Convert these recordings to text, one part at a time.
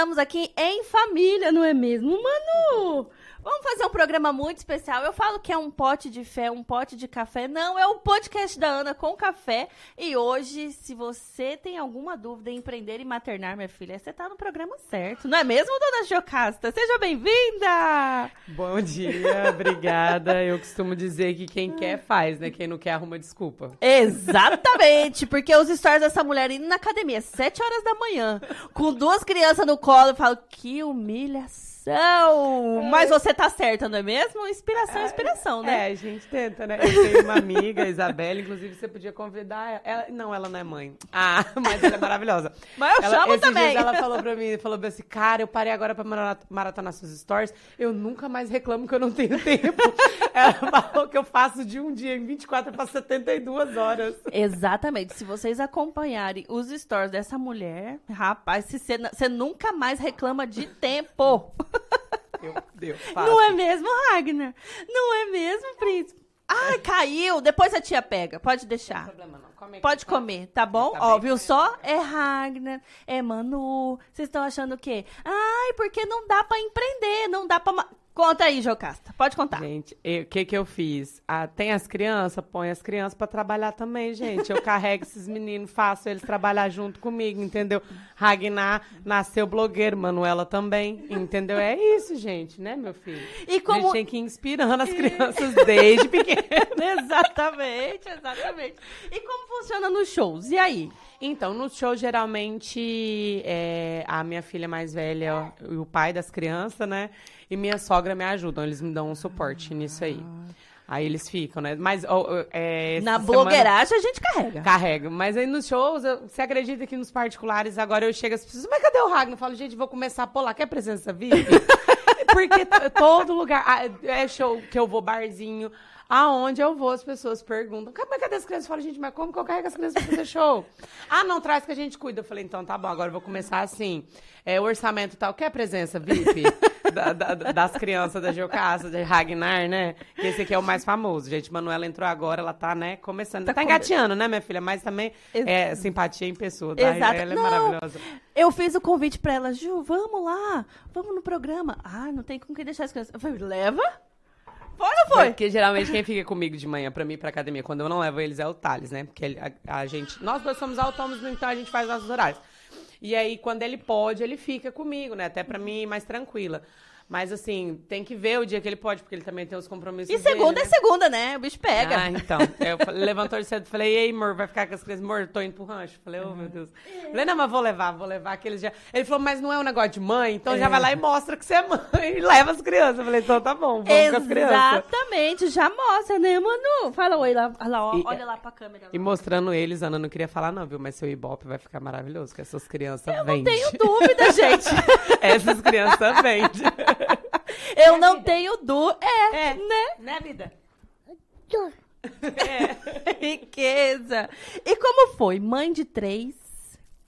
Estamos aqui em família, não é mesmo, Manu? Vamos fazer um programa muito especial. Eu falo que é um pote de fé, um pote de café. Não, é o podcast da Ana com café. E hoje, se você tem alguma dúvida em empreender e maternar, minha filha, você tá no programa certo. Não é mesmo, dona Jocasta? Seja bem-vinda! Bom dia, obrigada. Eu costumo dizer que quem quer faz, né? Quem não quer arruma desculpa. Exatamente, porque os stories dessa mulher indo na academia, sete horas da manhã, com duas crianças no colo, eu falo, que humilhação inspiração. Mas você tá certa, não é mesmo? Inspiração, inspiração, né? É, a gente tenta, né? Eu tenho uma amiga, Isabela, inclusive você podia convidar ela. Não, ela não é mãe. Ah, mas ela é maravilhosa. Mas eu ela, chamo também. ela falou pra mim, falou assim, cara, eu parei agora pra maratonar suas stories, eu nunca mais reclamo que eu não tenho tempo. ela falou que eu faço de um dia em 24 para 72 horas. Exatamente. Se vocês acompanharem os stories dessa mulher, rapaz, você nunca mais reclama de tempo. Deu, deu. Não é mesmo, Ragnar? Não é mesmo, príncipe? Ai, caiu. Depois a tia pega. Pode deixar. Não tem problema, não. Come Pode tá? comer, tá bom? Tá Ó, viu só? É Ragnar, é Manu. Vocês estão achando o quê? Ai, porque não dá pra empreender, não dá pra... Conta aí, Jocasta. Pode contar. Gente, o que que eu fiz? Ah, tem as crianças? Põe as crianças para trabalhar também, gente. Eu carrego esses meninos, faço eles trabalhar junto comigo, entendeu? Ragnar nasceu blogueiro, Manuela também, entendeu? É isso, gente, né, meu filho? E como... A gente tem que ir inspirando as crianças desde pequeno. exatamente, exatamente. E como funciona nos shows? E aí? Então, no show, geralmente, é, a minha filha mais velha e o pai das crianças, né? E minha sogra me ajudam, eles me dão um suporte nisso aí. Aí eles ficam, né? Mas é, na blogueiragem a gente carrega. Carrega. Mas aí nos shows, eu, você acredita que nos particulares agora eu chego as pessoas, mas cadê o Ragnar? Eu falo, gente, vou começar a pular. Quer presença VIP? Porque todo lugar. É show que eu vou barzinho. Aonde eu vou, as pessoas perguntam, mas cadê as crianças? Eu falo, gente, mas como que eu carrego as crianças pra fazer show? ah, não, traz que a gente cuida. Eu falei, então tá bom, agora eu vou começar assim. É, o orçamento tal, quer presença VIP? da, da, das crianças da Geocasa, de Ragnar, né? Que esse aqui é o mais famoso, gente. Manuela entrou agora, ela tá, né, começando. Tá, tá engateando, né, minha filha? Mas também Ex é simpatia em pessoa, tá? Exato. Ela é não, maravilhosa. Eu fiz o convite pra ela, Ju, vamos lá, vamos no programa. Ah, não tem com quem deixar as crianças. Eu falei, leva? Foi não foi? Porque geralmente quem fica comigo de manhã pra mim pra academia, quando eu não levo eles, é o Thales, né? Porque a, a gente. Nós dois somos autônomos, então a gente faz nossos horários. E aí, quando ele pode, ele fica comigo, né? Até pra mim mais tranquila. Mas assim, tem que ver o dia que ele pode, porque ele também tem os compromissos. E segunda dele, é né? segunda, né? O bicho pega. Ah, então. Eu levantou cedo falei, ei, amor, vai ficar com as crianças? Amor, tô indo pro rancho. Falei, oh, meu Deus. Falei, não, mas vou levar, vou levar aqueles já. Ele falou, mas não é um negócio de mãe, então é. já vai lá e mostra que você é mãe e leva as crianças. Eu falei, então tá bom, vamos Exatamente, com as crianças. Exatamente, já mostra, né, Manu? Fala oi lá, lá ó, e, olha lá pra câmera. Lá. E mostrando eles, Ana, não queria falar, não, viu? Mas seu Ibope vai ficar maravilhoso, que essas crianças vendem. Eu não tenho dúvida, gente. essas crianças vendem. Eu não vida. tenho du. É, é, né? Né, vida? É. Riqueza. E como foi? Mãe de três.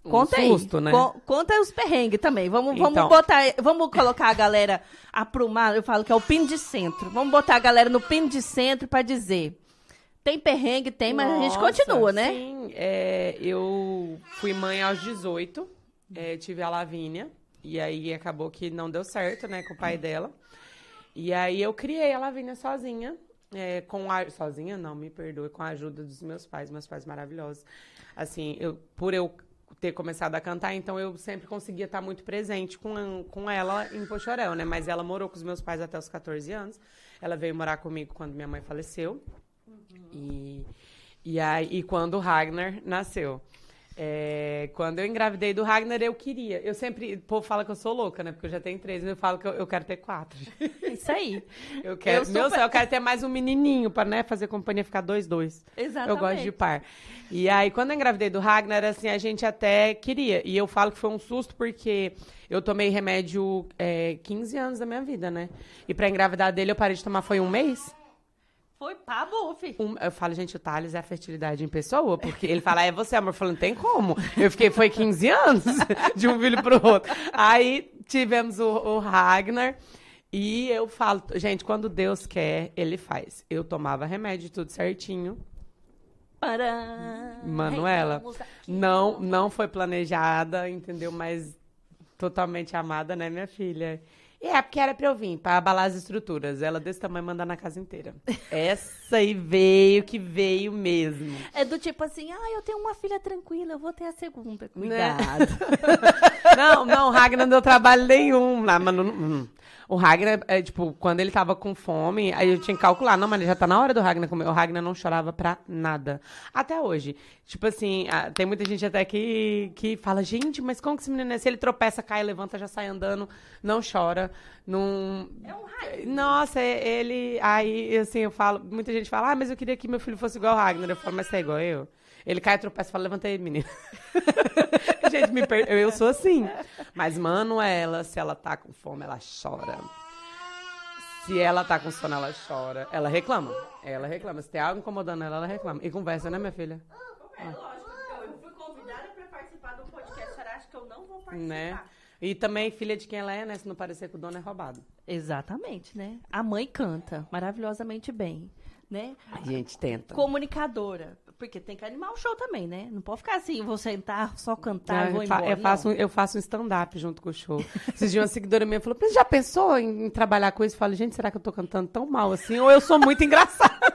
Conta um susto, aí. Né? Co conta os perrengues também. Vamos, então. vamos botar. Vamos colocar a galera aprumar. Eu falo que é o pino de centro. Vamos botar a galera no pino de centro para dizer. Tem perrengue, tem, mas Nossa, a gente continua, né? Sim, é, eu fui mãe aos 18, é, tive a Lavínia, e aí acabou que não deu certo, né, com o pai dela. E aí eu criei a Lavínia sozinha, é, com a, sozinha não, me perdoe, com a ajuda dos meus pais, meus pais maravilhosos. Assim, eu, por eu ter começado a cantar, então eu sempre conseguia estar muito presente com, com ela em Pochorel, né? Mas ela morou com os meus pais até os 14 anos. Ela veio morar comigo quando minha mãe faleceu. Uhum. E, e, aí, e quando o Ragnar nasceu. É, quando eu engravidei do Ragnar, eu queria. Eu sempre. O povo fala que eu sou louca, né? Porque eu já tenho três, mas eu falo que eu, eu quero ter quatro. Isso aí. Eu quero. Eu meu super... céu, eu quero ter mais um menininho para né, fazer companhia ficar dois, dois. Exatamente. Eu gosto de par. E aí, quando eu engravidei do Ragnar, assim, a gente até queria. E eu falo que foi um susto porque eu tomei remédio é, 15 anos da minha vida, né? E para engravidar dele, eu parei de tomar foi um mês. Foi buff. Um, eu falo, gente, o Thales é a fertilidade em pessoa, porque ele fala, é você, amor. Eu falo, não tem como. Eu fiquei, foi 15 anos de um filho pro outro. Aí tivemos o, o Ragnar. E eu falo, gente, quando Deus quer, ele faz. Eu tomava remédio, tudo certinho. Para. Manuela, não, não foi planejada, entendeu? Mas totalmente amada, né, minha filha? É, porque era pra eu vir, pra abalar as estruturas. Ela desse tamanho mandar na casa inteira. Essa aí veio que veio mesmo. É do tipo assim, ah, eu tenho uma filha tranquila, eu vou ter a segunda. Né? Cuidado. não, não, o Ragnar não deu trabalho nenhum. Lá, mas não-. O Ragnar, é, tipo, quando ele tava com fome, aí eu tinha que calcular. Não, mas já tá na hora do Ragnar comer. O Ragnar não chorava pra nada. Até hoje. Tipo assim, tem muita gente até que, que fala, gente, mas como que esse menino é? Se ele tropeça, cai, levanta, já sai andando, não chora, não... É um raio. Nossa, é- ele... Aí, assim, eu falo... Muita gente fala, ah, mas eu queria que meu filho fosse igual o Ragnar. Eu falo, mas você é igual eu? Ele cai, tropeça e fala, levanta aí, menino. gente, me per... eu sou assim. Mas Manuela, se ela tá com fome, ela chora. Se ela tá com sono, ela chora. Ela reclama. Ela reclama. Se tem algo incomodando ela, ela reclama. E conversa, né, minha filha? É lógico, eu fui convidada pra participar do podcast, acha que eu não vou participar? Né? E também, filha de quem ela é, né? Se não parecer que o dono é roubado. Exatamente, né? A mãe canta maravilhosamente bem, né? A gente tenta. Comunicadora. Porque tem que animar o show também, né? Não pode ficar assim, vou sentar, só cantar e vou embora. eu faço, um- eu faço um stand-up junto com o show. Esses dias uma seguidora minha falou, "Mas já pensou em, em trabalhar com isso? Eu falo, gente, será que eu tô cantando tão mal assim? Ou eu sou muito engraçada?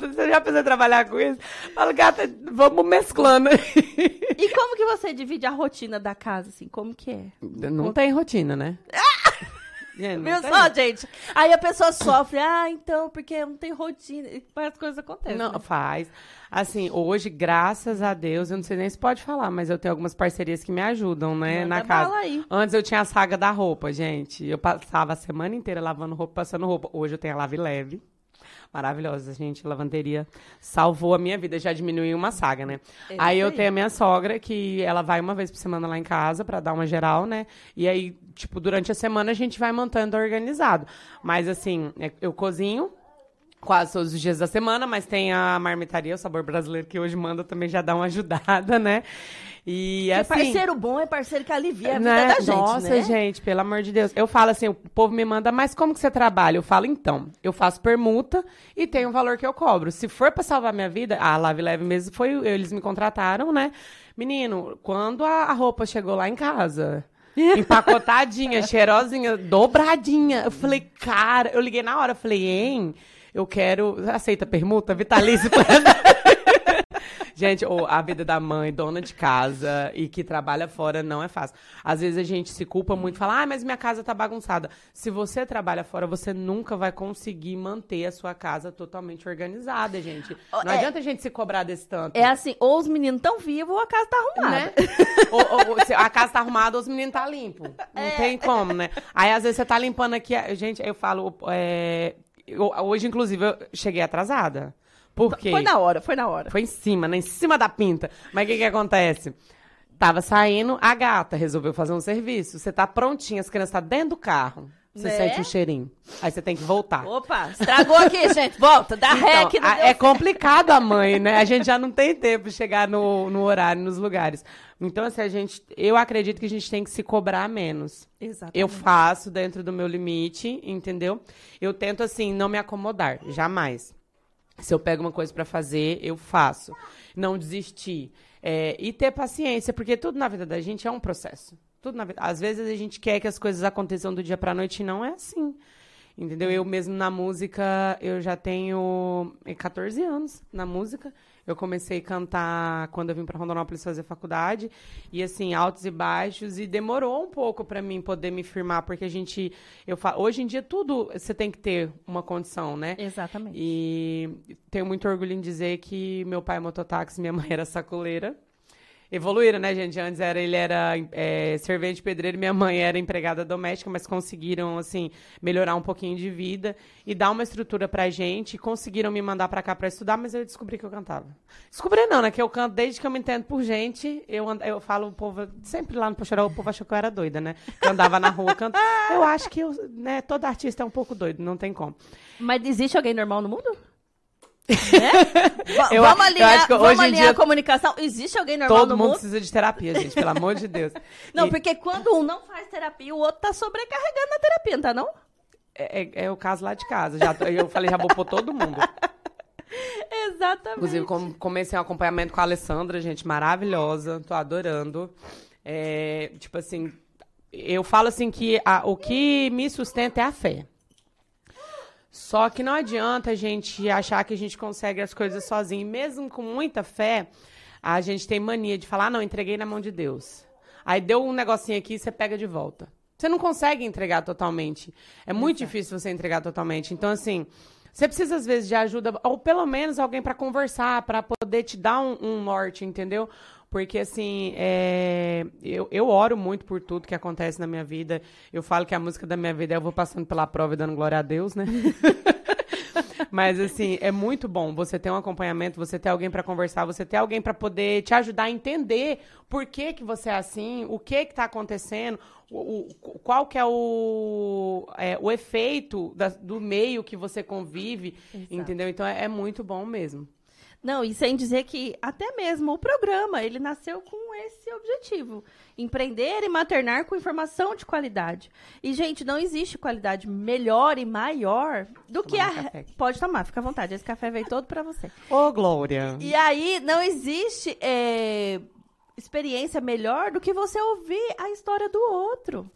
Você já pensou em trabalhar com isso? Eu falo, gata, vamos mesclando. E como que você divide a rotina da casa, assim? Como que é? Não tem rotina, né? Gente, não Viu tem. só, gente? Aí a pessoa sofre, ah, então, porque não tem rotina. E as coisas acontecem. Não, né? faz. Assim, hoje, graças a Deus, eu não sei nem se pode falar, mas eu tenho algumas parcerias que me ajudam, né, Manda na casa. aí. Antes eu tinha a saga da roupa, gente. Eu passava a semana inteira lavando roupa, passando roupa. Hoje eu tenho a Lave Leve. Maravilhosa, gente. Lavanderia salvou a minha vida, já diminuiu uma saga, né? É aí eu tenho a minha sogra, que ela vai uma vez por semana lá em casa pra dar uma geral, né? E aí, tipo, durante a semana a gente vai mantendo organizado. Mas assim, é- eu cozinho, quase todos os dias da semana, mas tem a marmitaria, o sabor brasileiro, que hoje manda também já dá uma ajudada, né? E assim. parceiro bom é parceiro que alivia a vida né? da gente, Nossa, né? gente, pelo amor de Deus. Eu falo assim, o povo me manda, mas como que você trabalha? Eu falo, então, eu faço permuta e tem um valor que eu cobro. Se for pra salvar minha vida, a Lave Leve mesmo foi, eles me contrataram, né? Menino, quando a, a roupa chegou lá em casa, empacotadinha, cheirosinha, dobradinha, eu falei, cara, eu liguei na hora, eu falei, hein, eu quero, aceita permuta, vitalício Gente, ô, a vida da mãe, dona de casa e que trabalha fora não é fácil. Às vezes a gente se culpa muito, fala, ah, mas minha casa tá bagunçada. Se você trabalha fora, você nunca vai conseguir manter a sua casa totalmente organizada, gente. Não É- adianta a gente se cobrar desse tanto. É assim, ou os meninos estão vivos ou a casa tá arrumada. Né? ou, ou- ou a casa tá arrumada, os meninos tá limpo. Não É. tem como, né? Aí, às vezes, você tá limpando aqui. Gente, eu falo. é, eu- hoje, inclusive, eu cheguei atrasada. Por quê? Foi na hora, foi na hora. Foi em cima, né? Em cima da pinta. Mas o que que acontece? Tava saindo, a gata resolveu fazer um serviço. Você tá prontinha, as crianças tá dentro do carro. Você Né? sente um cheirinho. Aí você tem que voltar. Opa, estragou aqui, gente. Volta, dá ré Então, que não a- deu é complicado a mãe, né? A gente já não tem tempo de chegar no, no horário, nos lugares. Então, assim, a gente, eu acredito que a gente tem que se cobrar menos. Exatamente. Eu faço dentro do meu limite, entendeu? Eu tento, assim, não me acomodar, jamais. Se eu pego uma coisa pra fazer, eu faço. Não desistir. É, e ter paciência, porque tudo na vida da gente é um processo. Tudo na vida. Às vezes a gente quer que as coisas aconteçam do dia pra noite e não é assim. Entendeu? Eu mesmo na música, eu já tenho eh, 14 anos na música. Eu comecei a cantar quando eu vim para Rondonópolis fazer faculdade. E assim, altos e baixos. E demorou um pouco para mim poder me firmar, porque a gente. Eu hoje em dia, tudo você tem que ter uma condição, né? Exatamente. E tenho muito orgulho em dizer que meu pai é mototáxi, minha mãe era sacoleira. Evoluíram, né, gente? Antes era, ele era é, servente pedreiro, minha mãe era empregada doméstica, mas conseguiram, assim, melhorar um pouquinho de vida e dar uma estrutura pra gente. Conseguiram me mandar pra cá pra estudar, mas eu descobri que eu cantava. Descobri não, né? Que eu canto desde que eu me entendo por gente. Eu, eu falo, o povo, sempre lá no Poxerol, o povo achou que eu era doida, né? Eu andava na rua cantando. Eu acho que eu, né, todo artista é um pouco doido, não tem como. Mas existe alguém normal no mundo? Né? Eu- vamos eu alinhar, que vamos alinhar dia- a comunicação. Existe alguém normal Todo no mundo mundo? precisa de terapia, gente, pelo amor de Deus. Não, E- porque quando um não faz terapia, o outro tá sobrecarregando na terapia, não tá não? É, é- é o caso lá de casa. Já, eu falei, já vou pôr todo mundo. Exatamente. Inclusive, com- comecei um acompanhamento com a Alessandra, gente, maravilhosa. Tô adorando. É, tipo assim, eu falo assim que a- o que me sustenta é a fé. Só que não adianta a gente achar que a gente consegue as coisas sozinho. Mesmo com muita fé, a gente tem mania de falar, ah, não, entreguei na mão de Deus. Aí deu um negocinho aqui, você pega de volta. Você não consegue entregar totalmente. É muito difícil você entregar totalmente. Então, assim, você precisa, às vezes, de ajuda, ou pelo menos alguém para conversar, para poder te dar um, um norte, entendeu? Porque, assim, é, eu, eu oro muito por tudo que acontece na minha vida. Eu falo que a música da minha vida é eu vou passando pela prova e dando glória a Deus, né? Mas, assim, é muito bom você ter um acompanhamento, você ter alguém para conversar, você ter alguém para poder te ajudar a entender por que, que você é assim, o que que tá acontecendo, o, o- qual que é o, é, o efeito da- do meio que você convive, Exato. entendeu? Então, é, é muito bom mesmo. Não, e sem dizer que até mesmo o programa, ele nasceu com esse objetivo. Empreender e maternar com informação de qualidade. E, gente, não existe qualidade melhor e maior do que a... Pode tomar, fica à vontade. Esse café veio todo pra você. Ô, Glória! E aí, não existe é, experiência melhor do que você ouvir a história do outro.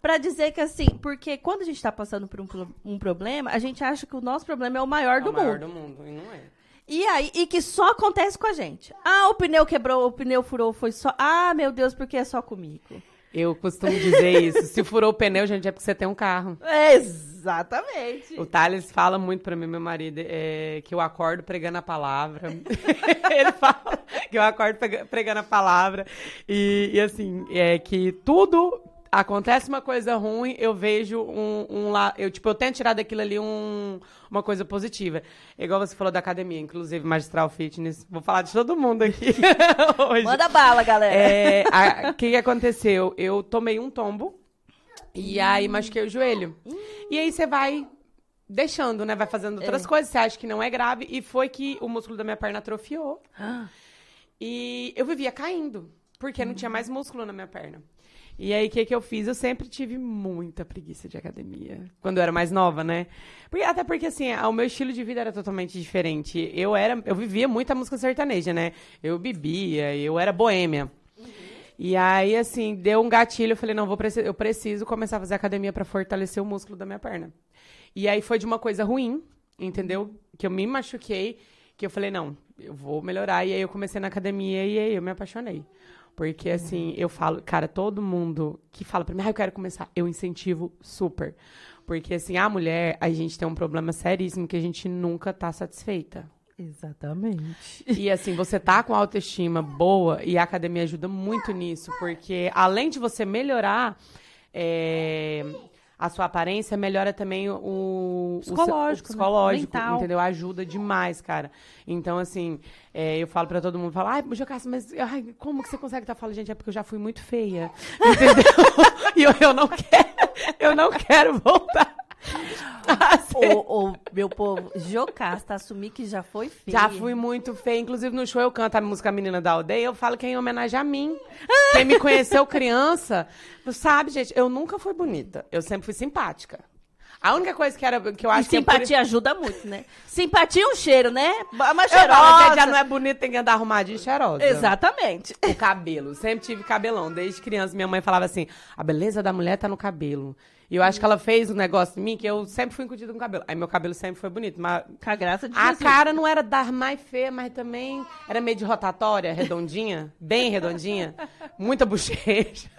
Pra dizer que, assim, porque quando a gente tá passando por um, um problema, a gente acha que o nosso problema é o maior É do o maior mundo. do mundo, e não é. E aí, e que só acontece com a gente. Ah, o pneu quebrou, o pneu furou, foi só. Ah, meu Deus, porque é só comigo. Eu costumo dizer isso. Se furou o pneu, gente, é porque você tem um carro. Exatamente. O Thales fala muito pra mim, meu marido, é, que eu acordo pregando a palavra. Ele fala que eu acordo prega- pregando a palavra. E, e, assim, é que tudo acontece uma coisa ruim, eu vejo um, um lá. Eu, tipo, eu tento tirar daquilo ali um, uma coisa positiva. Igual você falou da academia, inclusive, Magistral Fitness. Vou falar de todo mundo aqui hoje. Manda bala, galera. É, a- O que, que aconteceu? Eu tomei um tombo e aí machuquei o joelho. E aí você vai deixando, né? Vai fazendo outras coisas, você acha que não é grave. E foi que o músculo da minha perna atrofiou. E eu vivia caindo, porque não tinha mais músculo na minha perna. E aí, o que, que eu fiz? Eu sempre tive muita preguiça de academia. Quando eu era mais nova, né? Porque, até porque, assim, o meu estilo de vida era totalmente diferente. Eu era... Eu vivia muita música sertaneja, né? Eu bebia, eu era boêmia. E aí, assim, deu um gatilho. Eu falei, não, vou eu preciso começar a fazer academia pra fortalecer o músculo da minha perna. E aí foi de uma coisa ruim, entendeu? Que eu me machuquei, que eu falei, não, eu vou melhorar. E aí eu comecei na academia e aí eu me apaixonei. Porque, assim, eu falo, cara, todo mundo que fala pra mim, ah, eu quero começar, eu incentivo super. Porque, assim, a mulher, a gente tem um problema seríssimo que a gente nunca tá satisfeita. Exatamente. E assim, você tá com autoestima boa e a academia ajuda muito nisso, porque além de você melhorar é, a sua aparência, melhora também o, o Psicológico, o né? psicológico, Mental. entendeu? Ajuda demais, cara. Então, assim, é, eu falo pra todo mundo, falo, ai, mas ai, como que você consegue estar falando, gente? É porque eu já fui muito feia, entendeu? e eu, eu não quero, eu não quero voltar. Ô, ô, meu povo, Jocasta, assumir que já foi feia. Já fui muito feia. Inclusive, no show eu canto a música Menina da Aldeia. Eu falo que é em homenagem a mim. Quem me conheceu criança, sabe, gente, eu nunca fui bonita. Eu sempre fui simpática. A única coisa que, era, que eu E acho que... é simpatia ajuda muito, né? Simpatia é um cheiro, né? Uma Uma cheirosa. cheirosa. já não é bonita, tem que andar arrumadinha e cheirosa. Exatamente. O cabelo. Sempre tive cabelão. Desde criança, minha mãe falava assim: a beleza da mulher tá no cabelo. E eu acho que ela fez um negócio em mim que eu sempre fui incutida com cabelo. Aí meu cabelo sempre foi bonito. Mas Com a graça de a Jesus. cara não era das mais feias, mas também era meio de rotatória, redondinha, bem redondinha, muita bochecha.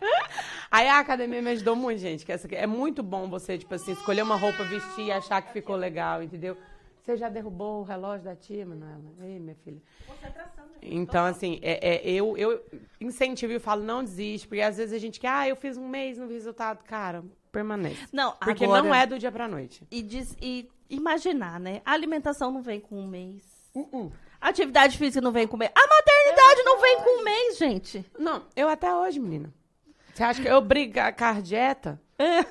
Aí a academia me ajudou muito, gente. Que essa é muito bom você, tipo assim, escolher uma roupa, vestir e achar que ficou legal, entendeu? Você já derrubou o relógio da tia, Manuela? Ei, minha filha. Então, assim, é, é, eu, eu incentivo e falo, não desiste, porque às vezes a gente quer, ah, eu fiz um mês, não vi resultado. Cara, permanece. Não, Porque agora- não é do dia pra noite. E, diz- e imaginar, né? A alimentação não vem com um mês. Uh-uh. A atividade física não vem com um mês. A maternidade não vem com um mês, gente. Não, eu até hoje, menina. Você acha que eu brigo com a dieta?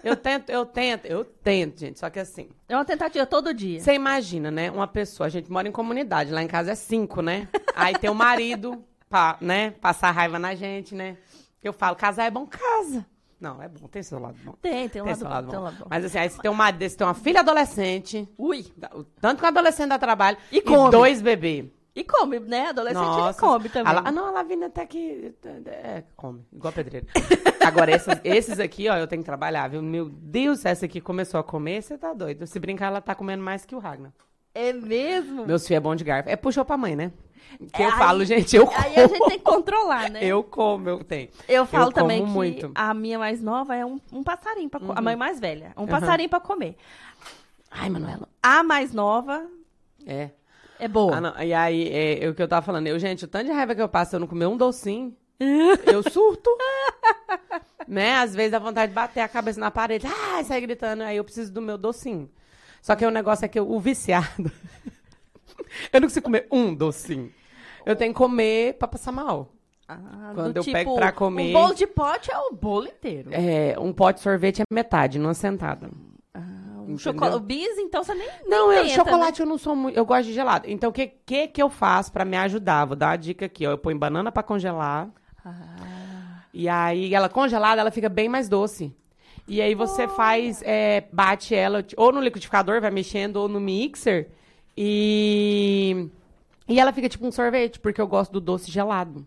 Eu tento, eu tento, eu tento, gente. Só que assim, É uma tentativa todo dia. você imagina, né? Uma pessoa, a gente mora em comunidade, lá em casa é cinco, né? Aí tem o marido, pra, né? Passar raiva na gente, né? Eu falo, casar é bom, casa. Não, é bom, tem seu lado bom. Tem, tem um Tem lado bom. lado Tem um bom. lado bom. Mas assim, aí você tem um marido, você tem uma filha adolescente, Ui. tanto que o adolescente dá trabalho, E come. dois bebês. E come, né? Adolescente ele Nossa, come também. A ah, não, a Lavínia até que. É, come, igual pedreiro. Agora, esses, esses aqui, ó, eu tenho que trabalhar, viu? Meu Deus, essa aqui começou a comer, você tá doido. Se brincar, ela tá comendo mais que o Ragnar. É mesmo? Meus filhos é bom de garfo. É puxou pra mãe, né? Que É, eu aí- falo, gente, eu como. Aí a gente tem que controlar, né? Eu como, eu tenho. Eu falo como também que muito. a minha mais nova é um, um passarinho pra co- A mãe mais velha. Um Uhum. passarinho pra comer. Ai, Manuela. A mais nova É. é boa. Ah, não. E aí, é, é o que eu tava falando. Eu, gente, o tanto de raiva que eu passo eu não comer um docinho, eu surto. né? Às vezes dá vontade de bater a cabeça na parede. Ah, sai gritando. Aí eu preciso do meu docinho. Só que o negócio é que eu, o viciado. eu não consigo comer um docinho. Eu tenho que comer pra passar mal. Ah, Quando do eu pego pra comer- Um bolo de pote é o bolo inteiro. É, um pote de sorvete é metade, numa sentada. Um Entendeu? chocolate. O bis, então você nem. Não, nem eu, tenta, chocolate eu não sou muito. Eu gosto de gelado. Então, o que, que que eu faço pra me ajudar? Vou dar uma dica aqui, ó. Eu ponho banana pra congelar. Ah. E aí, ela congelada, ela fica bem mais doce. E aí você faz, é, bate ela ou no liquidificador, vai mexendo, ou no mixer. E, e ela fica tipo um sorvete, porque eu gosto do doce gelado.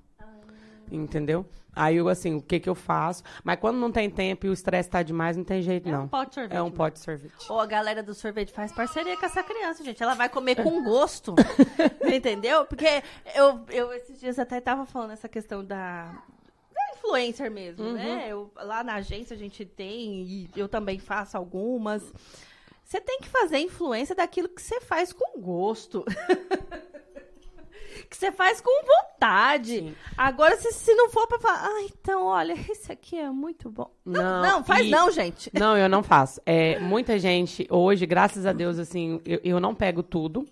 Entendeu? Aí eu, assim, o que que eu faço? Mas quando não tem tempo e o estresse tá demais, não tem jeito, É não. um pote de sorvete. É um mesmo. pote de sorvete. Ou a galera do sorvete faz parceria com essa criança, gente. Ela vai comer com gosto. entendeu? Porque eu, eu esses dias até tava falando essa questão da, da influencer mesmo, Uhum. né? Eu, lá na agência a gente tem, e eu também faço algumas. Você tem que fazer influência daquilo que você faz com gosto. que você faz com vontade. Sim. Agora, se, se não for pra falar, ah, então, olha, esse aqui é muito bom. Não, Não, não, faz e- não, gente. Não, eu não faço. É, muita gente, hoje, graças a Deus, assim, eu, eu não pego tudo.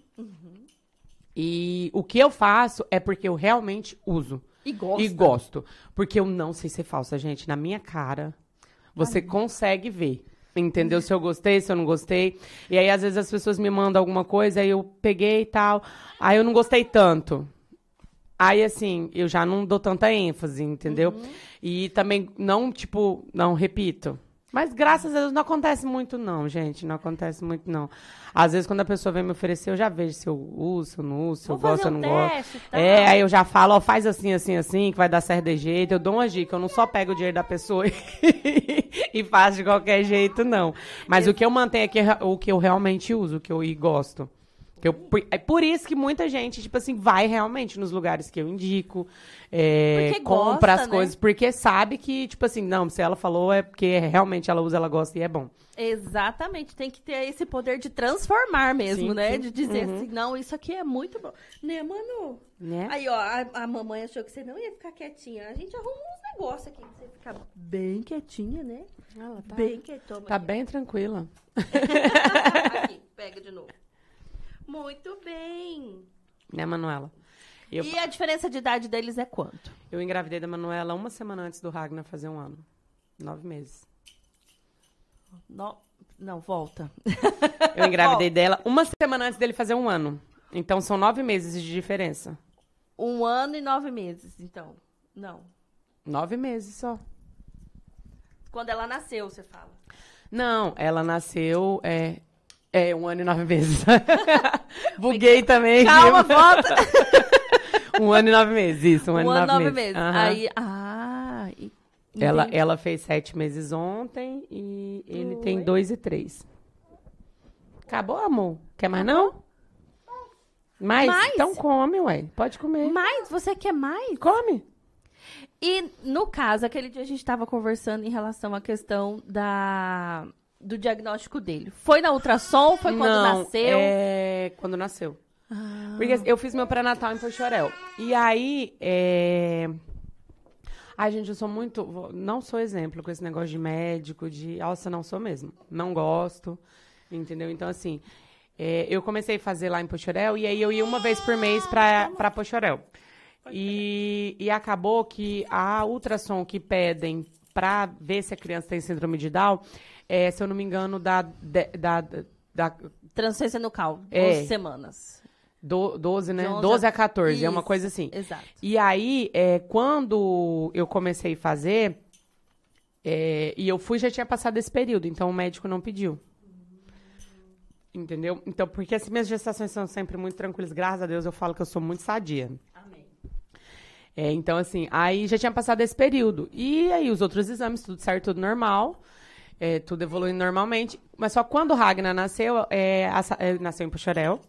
E o que eu faço é porque eu realmente uso. E gosta. E gosto. Porque eu não sei ser falsa, gente. Na minha cara, você consegue ver. Entendeu? Se eu gostei, se eu não gostei. E aí, às vezes, as pessoas me mandam alguma coisa, aí eu peguei e tal. Aí eu não gostei tanto. Aí, assim, eu já não dou tanta ênfase, entendeu? E também não, tipo, não repito. Mas graças a Deus não acontece muito, não, gente. Não acontece muito, não. Às vezes, quando a pessoa vem me oferecer, eu já vejo se eu uso, se eu não uso, se eu Vou gosto, se fazer eu um não gosto. teste tal. É, aí eu já falo, ó, faz assim, assim, assim, que vai dar certo de jeito. Eu dou uma dica, eu não só pego o dinheiro da pessoa e, faço de qualquer jeito, não. Mas o que eu mantenho aqui é o que eu realmente uso, o que eu e gosto. Que eu, por- é por isso que muita gente, tipo assim, vai realmente nos lugares que eu indico, é, Porque compra gosta, as né? coisas, porque sabe que, tipo assim, não, se ela falou é porque realmente ela usa, ela gosta e é bom. Exatamente, tem que ter esse poder de transformar mesmo, Sim, né? sim. De dizer Uhum. assim, não, isso aqui é muito bom. Né, mano? Né? Aí, ó, a, a mamãe achou que você não ia ficar quietinha. A gente arruma uns negócios aqui pra você ficar bem quietinha, né? Ela tá, Bem quietona. tá bem tranquila. aqui, pega de novo. Muito bem. Né, Manuela? Eu, E a diferença de idade deles é quanto? eu engravidei da Manuela uma semana antes do Ragnar fazer um ano. Nove meses. No- Não, volta. Eu engravidei dela uma semana antes dele fazer um ano. Então são nove meses de diferença. Um ano e nove meses, então. Não. Nove meses só. Quando ela nasceu, você fala. Não, ela nasceu é, é um ano e nove meses. Buguei também. Calma, volta. um ano e nove meses, isso, um, Um ano ano e nove, nove meses. meses. Aham. Aí, ah... e- ela, entendi. ela fez sete meses ontem e ele tem Oi. dois e três. Acabou, amor? Quer mais não? Mais? Mais? Então come, ué. Pode comer. Mais? Você quer mais? Come. E, no caso, aquele dia a gente estava conversando em relação à questão da, do diagnóstico dele. Foi na ultrassom? Foi quando não, nasceu? É quando nasceu. Ah, Porque eu fiz meu pré-natal em Pochorel. E aí, é... Ai, gente, eu sou muito... Não sou exemplo com esse negócio de médico, de... Nossa, não sou mesmo. Não gosto, entendeu? Então, assim, é, eu comecei a fazer lá em Pochorel e aí eu ia uma vez por mês pra, pra Pochorel. E, e acabou que a ultrassom que pedem pra ver se a criança tem síndrome de Down, é, se eu não me engano, da, da, da, Transferência nucal, 11 É. semanas. do, 12, né? De 11 12 a 14, é uma Isso, coisa assim. Exato. E aí, é, quando eu comecei a fazer, é, e eu fui, já tinha passado esse período, então o médico não pediu. Entendeu? Então, porque as minhas gestações são sempre muito tranquilas. Graças a Deus eu falo que eu sou muito sadia. Amém. É, então, assim, aí já tinha passado esse período. E aí os outros exames, tudo certo, tudo normal. É, tudo evoluindo normalmente. Mas só quando o Ragnar nasceu, é, a é, nasceu em Puxarel.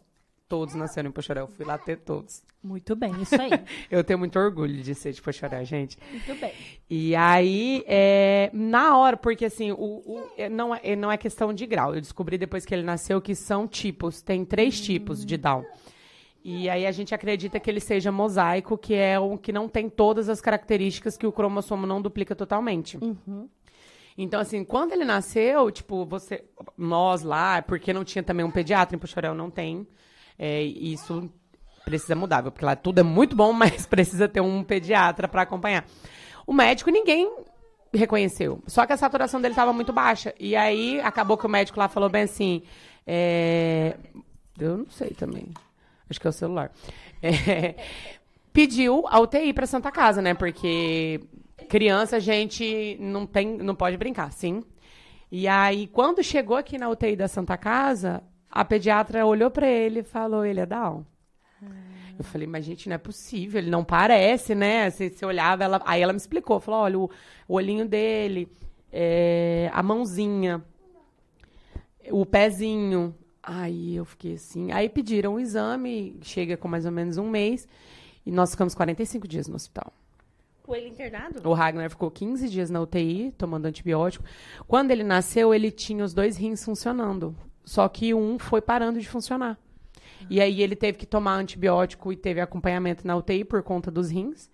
Todos nasceram em Puxarel. Fui lá ter todos. Muito bem, isso aí. Eu tenho muito orgulho de ser de Puxarel, gente. Muito bem. E aí, é, na hora, porque assim, o, o- é, não, é, não é questão de grau. Eu descobri depois que ele nasceu que são tipos, tem três tipos de Down. E aí a gente acredita que ele seja mosaico, que é o que não tem todas as características que o cromossomo não duplica totalmente. Então, assim, quando ele nasceu, tipo, você. Nós lá, porque não tinha também um pediatra em Puxarel, não tem. É, isso precisa mudar, porque lá tudo é muito bom, mas precisa ter um pediatra para acompanhar. O médico, ninguém reconheceu. Só que a saturação dele estava muito baixa. E aí acabou que o médico lá falou bem assim. é, Eu não sei também. Acho que é o celular. É, Pediu a UTI para Santa Casa, né? Porque criança a gente não tem, não pode brincar, sim. E aí, quando chegou aqui na UTI da Santa Casa, a pediatra olhou para ele e falou: ele é Down. Eu falei, mas gente, não é possível, ele não parece, né? Você, você olhava, ela, aí ela me explicou, falou, olha, o, o olhinho dele, é, a mãozinha, o pezinho. Aí eu fiquei assim. Aí pediram o exame, chega com mais ou menos um mês, e nós ficamos 45 dias no hospital. Ele internado? O Ragnar ficou 15 dias na UTI, tomando antibiótico. Quando ele nasceu, ele tinha os dois rins funcionando. Só que um foi parando de funcionar. E aí ele teve que tomar antibiótico e teve acompanhamento na UTI por conta dos rins.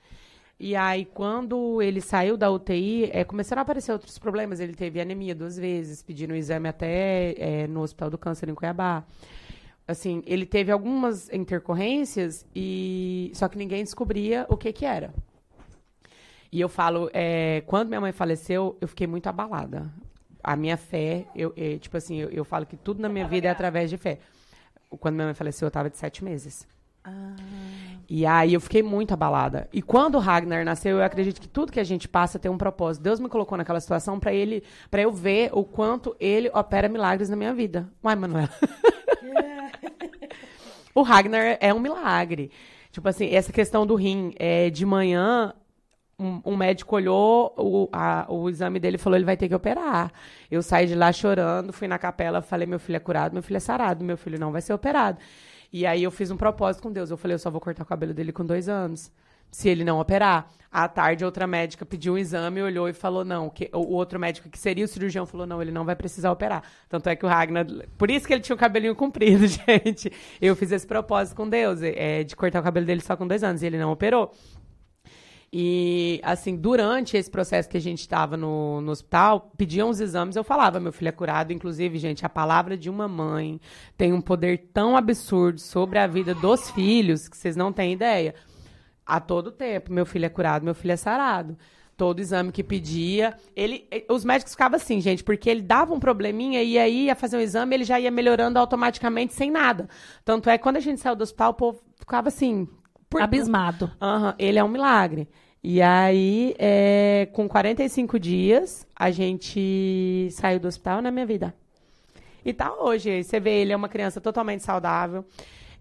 E aí, quando ele saiu da UTI, é, começaram a aparecer outros problemas. Ele teve anemia duas vezes, pediram o exame até é, no Hospital do Câncer em Cuiabá. Assim, ele teve algumas intercorrências e só que ninguém descobria o que que era. E eu falo, é, quando minha mãe faleceu, eu fiquei muito abalada. A minha fé, eu, é, tipo assim, eu, eu falo que tudo na minha vida é através de fé. Quando minha mãe faleceu, eu estava de sete meses. E aí eu fiquei muito abalada. E quando o Ragnar nasceu, eu acredito que tudo que a gente passa tem um propósito. Deus me colocou naquela situação para ele, para eu ver o quanto ele opera milagres na minha vida. Uai, Manuela. o Ragnar é um milagre. Tipo assim, essa questão do rim, é, de manhã, um, médico olhou o, a- o exame dele e falou: ele vai ter que operar. Eu saí de lá chorando, fui na capela, falei: meu filho é curado, meu filho é sarado, meu filho não vai ser operado. E aí eu fiz um propósito com Deus. Eu falei: eu só vou cortar o cabelo dele com dois anos. Se ele não operar. À tarde, outra médica pediu um exame, olhou e falou: não. Que, o, o outro médico, que seria o cirurgião, falou: não, ele não vai precisar operar. Tanto é que o Ragnar. Por isso que ele tinha o cabelinho comprido, gente. Eu fiz esse propósito com Deus, é, de cortar o cabelo dele só com dois anos. E ele não operou. E, assim, durante esse processo que a gente estava no, no hospital, pediam os exames, eu falava, meu filho é curado. Inclusive, gente, a palavra de uma mãe tem um poder tão absurdo sobre a vida dos filhos que vocês não têm ideia. A todo tempo, meu filho é curado, meu filho é sarado. Todo exame que pedia, ele, eh, os médicos ficavam assim, gente, porque ele dava um probleminha e aí ia fazer um exame, ele já ia melhorando automaticamente sem nada. Tanto é que quando a gente saiu do hospital, o povo ficava assim, por- Abismado. Aham, ele é um milagre. E aí, é, com 45 dias, a gente saiu do hospital na minha vida. E tá hoje. Você vê, ele é uma criança totalmente saudável.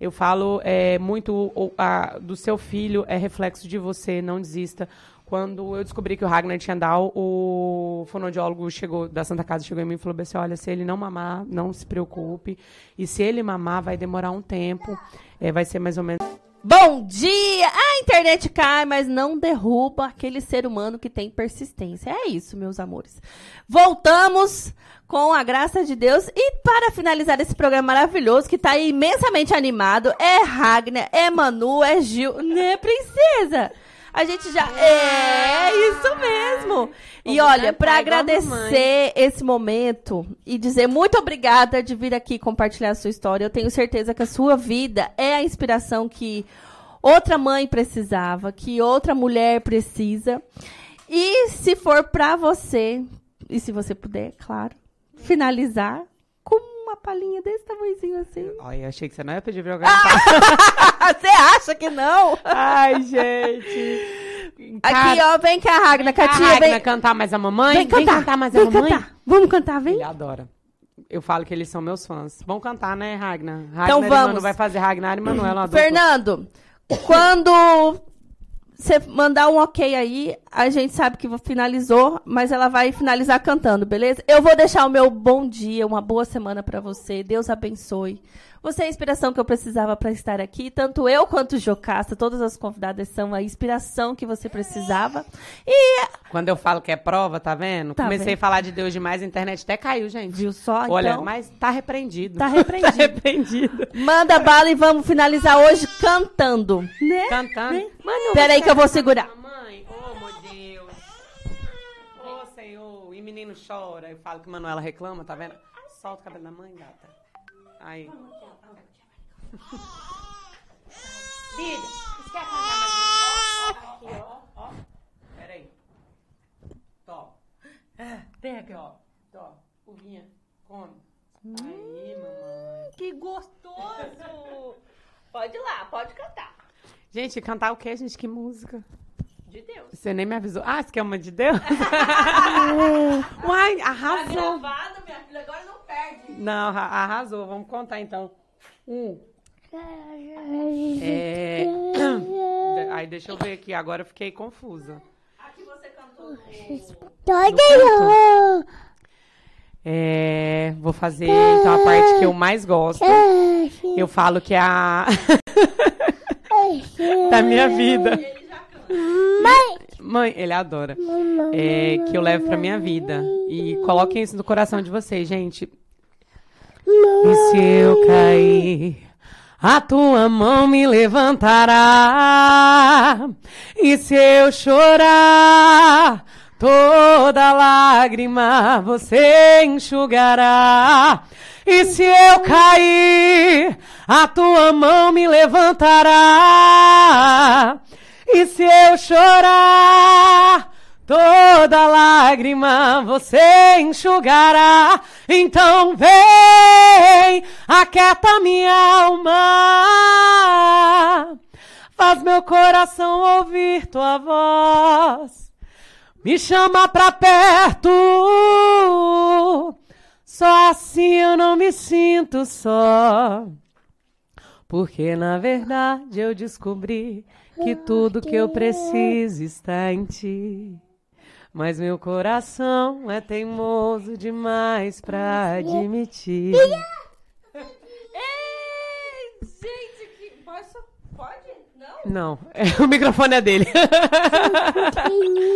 Eu falo é, muito o- a- do seu filho, é reflexo de você, não desista. Quando eu descobri que o Ragnar tinha Down, o fonoaudiólogo chegou, da Santa Casa chegou em mim e falou assim, olha, se ele não mamar, não se preocupe. E se ele mamar, vai demorar um tempo. É, vai ser mais ou menos... Bom dia! A internet cai, mas não derruba aquele ser humano que tem persistência. É isso, meus amores. Voltamos com a graça de Deus. E para finalizar esse programa maravilhoso, que está imensamente animado, é Ragnar, é Manu, é Gil, né, princesa? A gente já. É, isso mesmo! E olha, para agradecer esse momento e dizer muito obrigada de vir aqui compartilhar a sua história. Eu tenho certeza que a sua vida é a inspiração que outra mãe precisava, que outra mulher precisa. E se for para você, e se você puder, claro, finalizar uma palhinha desse tamanhozinho assim. Olha, achei que você não ia pedir pra eu cantar. você acha que não? Ai, gente. Aqui, ó, vem cá, Ragnar, Vem cá, Ragnar, vem, cantar mais a mamãe? vem cantar, cantar mais a vem mamãe? cantar. Vamos cantar, vem? Ele adora. eu falo que eles são meus fãs. Vão cantar, né? Ragnar Então vamos. Vai fazer Ragnar e Manuela. Fernando, quando você mandar um ok aí, a gente sabe que finalizou, mas ela vai finalizar cantando, beleza? Eu vou deixar o meu bom dia, uma boa semana pra você. Deus abençoe. Você é a inspiração que eu precisava pra estar aqui. Tanto eu quanto o Jocasta, todas as convidadas são a inspiração que você precisava. E, Quando eu falo que é prova, tá vendo? Tá Comecei vendo. a falar de Deus demais, a internet até caiu, gente. viu só? Olha, então, mas tá repreendido. Tá repreendido. tá repreendido. manda bala e vamos finalizar hoje cantando. Né? Cantando. Manu, Peraí que eu vou segurar. Mamãe, oh meu Deus. Ô Senhor, e menino chora. Eu falo que Manuela reclama, tá vendo? Solta o cabelo da mãe, gata. Aí. Filha, você quer cantar mais um? Ó, ó, aqui, ó, ó. Peraí. Tó. Pega. Ó, tó. Uvinha, come. Aí, mamãe. Que gostoso! Pode ir lá, pode cantar. Gente, cantar o quê, gente? Que música? De Deus. Você nem me avisou. Ah, você quer uma de Deus? Uai, arrasou. gravado, minha Não, arra- arrasou. Vamos contar então. Um. É... Aí deixa eu ver aqui. Agora eu fiquei confusa. Aqui você cantou. É... Ventão, Vou fazer então a parte que eu mais gosto. Eu falo que é a da minha vida. Ele já canta. Mãe, ele adora. É, que eu levo pra minha vida. E coloquem isso no coração de vocês, gente. E se eu cair, a tua mão me levantará. E se eu chorar, toda lágrima você enxugará. E se eu cair, a tua mão me levantará. E se eu chorar, toda lágrima você enxugará. Então vem, aquieta minha alma, faz meu coração ouvir tua voz. Me chama pra perto, só assim eu não me sinto só. Porque na verdade eu descobri que tudo que eu preciso está em ti. Mas meu coração é teimoso demais pra admitir. Ei, gente, que... Posso? Pode? Não? Não, o microfone é dele.